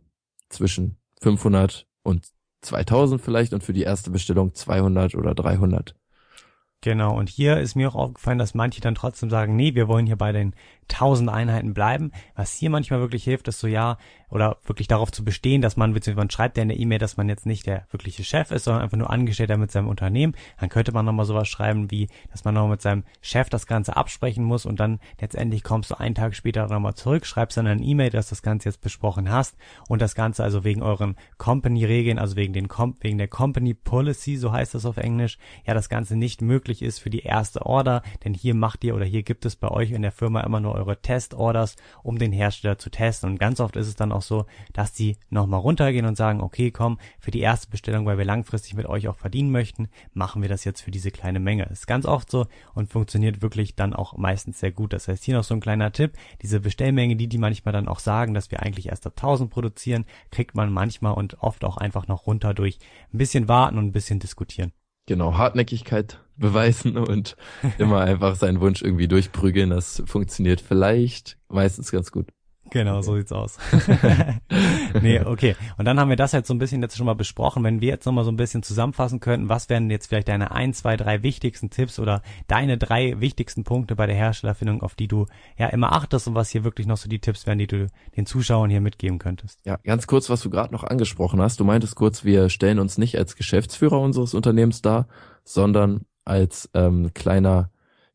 Zwischen 500 und 2000 vielleicht und für die erste Bestellung 200 oder 300. Genau, und hier ist mir auch aufgefallen, dass manche dann trotzdem sagen, nee, wir wollen hier bei den 1000 Einheiten bleiben. Was hier manchmal wirklich hilft, ist so, ja, oder wirklich darauf zu bestehen, dass man, beziehungsweise man schreibt ja in der E-Mail, dass man jetzt nicht der wirkliche Chef ist, sondern einfach nur Angestellter mit seinem Unternehmen. Dann könnte man nochmal sowas schreiben wie, dass man nochmal mit seinem Chef das Ganze absprechen muss und dann letztendlich kommst du einen Tag später nochmal zurück, schreibst dann eine E-Mail, dass das Ganze jetzt besprochen hast und das Ganze also wegen euren Company-Regeln, also wegen den Com wegen der Company Policy, so heißt das auf Englisch, ja, das Ganze nicht möglich ist für die erste Order, denn hier macht ihr oder hier gibt es bei euch in der Firma immer nur eure Test-Orders, um den Hersteller zu testen und ganz oft ist es dann auch so, dass die nochmal runtergehen und sagen, okay, komm, für die erste Bestellung, weil wir langfristig mit euch auch verdienen möchten, machen wir das jetzt für diese kleine Menge. Ist ganz oft so und funktioniert wirklich dann auch meistens sehr gut. Das heißt, hier noch so ein kleiner Tipp, diese Bestellmenge, die die manchmal dann auch sagen, dass wir eigentlich erst ab 1000 produzieren, kriegt man manchmal und oft auch einfach noch runter durch ein bisschen warten und ein bisschen diskutieren. Genau, Hartnäckigkeit beweisen und immer einfach seinen Wunsch irgendwie durchprügeln. Das funktioniert vielleicht meistens ganz gut. Genau, so sieht's aus. nee, okay. Und dann haben wir das jetzt so ein bisschen jetzt schon mal besprochen. Wenn wir jetzt nochmal so ein bisschen zusammenfassen könnten, was wären jetzt vielleicht deine ein, zwei, drei wichtigsten Tipps oder deine drei wichtigsten Punkte bei der Herstellerfindung, auf die du ja immer achtest und was hier wirklich noch so die Tipps wären, die du den Zuschauern hier mitgeben könntest? Ja, ganz kurz, was du gerade noch angesprochen hast. Du meintest kurz, wir stellen uns nicht als Geschäftsführer unseres Unternehmens dar, sondern als ähm, kleiner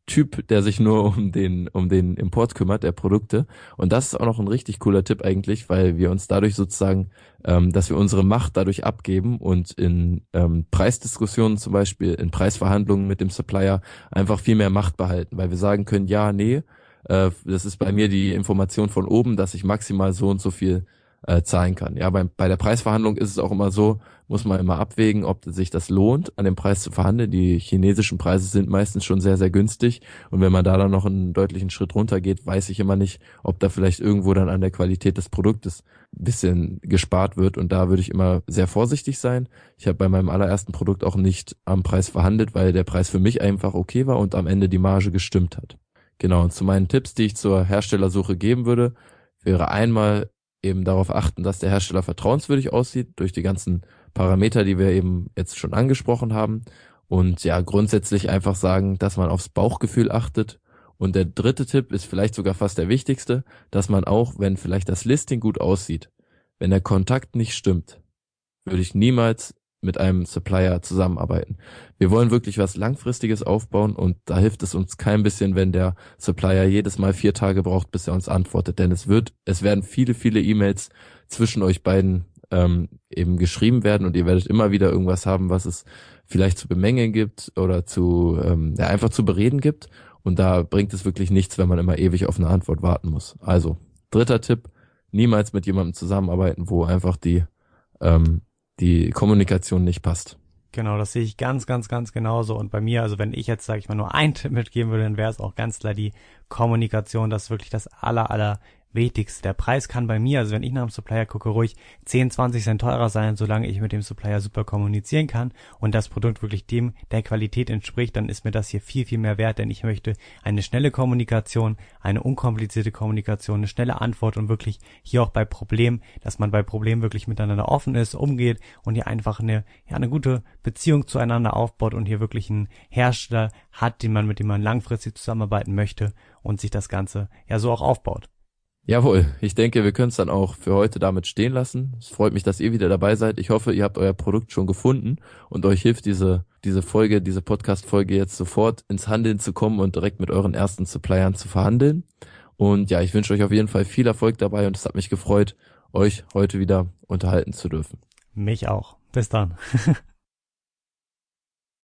Typ, der sich nur um den, um den Import kümmert, der Produkte. Und das ist auch noch ein richtig cooler Tipp eigentlich, weil wir uns dadurch sozusagen, ähm, dass wir unsere Macht dadurch abgeben und in ähm, Preisdiskussionen zum Beispiel, in Preisverhandlungen mit dem Supplier einfach viel mehr Macht behalten, weil wir sagen können, ja, nee, äh, das ist bei mir die Information von oben, dass ich maximal so und so viel äh, zahlen kann. Ja, bei, bei der Preisverhandlung ist es auch immer so, muss man immer abwägen, ob sich das lohnt, an dem Preis zu verhandeln. Die chinesischen Preise sind meistens schon sehr, sehr günstig. Und wenn man da dann noch einen deutlichen Schritt runter geht, weiß ich immer nicht, ob da vielleicht irgendwo dann an der Qualität des Produktes ein bisschen gespart wird. Und da würde ich immer sehr vorsichtig sein. Ich habe bei meinem allerersten Produkt auch nicht am Preis verhandelt, weil der Preis für mich einfach okay war und am Ende die Marge gestimmt hat. Genau, und zu meinen Tipps, die ich zur Herstellersuche geben würde, wäre einmal eben darauf achten, dass der Hersteller vertrauenswürdig aussieht, durch die ganzen Parameter, die wir eben jetzt schon angesprochen haben. Und ja, grundsätzlich einfach sagen, dass man aufs Bauchgefühl achtet. Und der dritte Tipp ist vielleicht sogar fast der wichtigste, dass man auch, wenn vielleicht das Listing gut aussieht, wenn der Kontakt nicht stimmt, würde ich niemals mit einem Supplier zusammenarbeiten. Wir wollen wirklich was Langfristiges aufbauen und da hilft es uns kein bisschen, wenn der Supplier jedes Mal vier Tage braucht, bis er uns antwortet. Denn es wird, es werden viele, viele E-Mails zwischen euch beiden ähm, eben geschrieben werden und ihr werdet immer wieder irgendwas haben, was es vielleicht zu bemängeln gibt oder zu ähm, ja, einfach zu bereden gibt. Und da bringt es wirklich nichts, wenn man immer ewig auf eine Antwort warten muss. Also, dritter Tipp, niemals mit jemandem zusammenarbeiten, wo einfach die ähm, die Kommunikation nicht passt. Genau, das sehe ich ganz, ganz, ganz genauso. Und bei mir, also wenn ich jetzt, sage ich mal, nur einen Tipp mitgeben würde, dann wäre es auch ganz klar die Kommunikation. Das ist wirklich das aller, aller Wichtigste. Der Preis kann bei mir, also wenn ich nach dem Supplier gucke, ruhig 10, 20 Cent teurer sein, solange ich mit dem Supplier super kommunizieren kann und das Produkt wirklich dem der Qualität entspricht, dann ist mir das hier viel, viel mehr wert, denn ich möchte eine schnelle Kommunikation, eine unkomplizierte Kommunikation, eine schnelle Antwort und wirklich hier auch bei Problemen, dass man bei Problemen wirklich miteinander offen ist, umgeht und hier einfach eine, ja, eine gute Beziehung zueinander aufbaut und hier wirklich einen Hersteller hat, den man, mit dem man langfristig zusammenarbeiten möchte und sich das Ganze ja so auch aufbaut. Jawohl, ich denke, wir können es dann auch für heute damit stehen lassen. Es freut mich, dass ihr wieder dabei seid. Ich hoffe, ihr habt euer Produkt schon gefunden und euch hilft diese, diese Folge, diese Podcast-Folge jetzt sofort ins Handeln zu kommen und direkt mit euren ersten Suppliern zu verhandeln. Und ja, ich wünsche euch auf jeden Fall viel Erfolg dabei und es hat mich gefreut, euch heute wieder unterhalten zu dürfen. Mich auch. Bis dann.